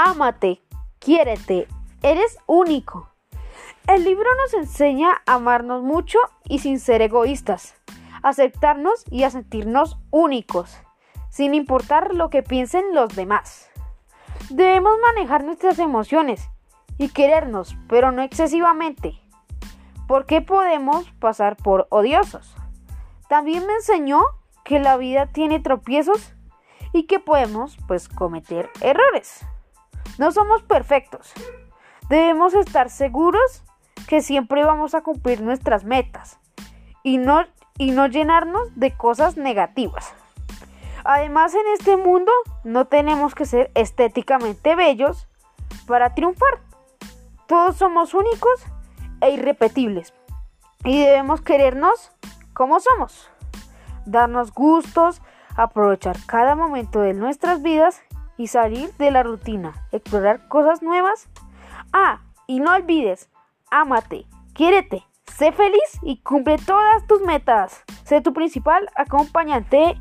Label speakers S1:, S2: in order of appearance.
S1: Ámate, quiérete, eres único. El libro nos enseña a amarnos mucho y sin ser egoístas, aceptarnos y a sentirnos únicos, sin importar lo que piensen los demás. Debemos manejar nuestras emociones y querernos, pero no excesivamente, porque podemos pasar por odiosos. También me enseñó que la vida tiene tropiezos y que podemos pues cometer errores. No somos perfectos. Debemos estar seguros que siempre vamos a cumplir nuestras metas y no, y no llenarnos de cosas negativas. Además, en este mundo no tenemos que ser estéticamente bellos para triunfar. Todos somos únicos e irrepetibles y debemos querernos como somos, darnos gustos, aprovechar cada momento de nuestras vidas y salir de la rutina, explorar cosas nuevas. Ah, y no olvides, ámate, quiérete, sé feliz y cumple todas tus metas. Sé tu principal acompañante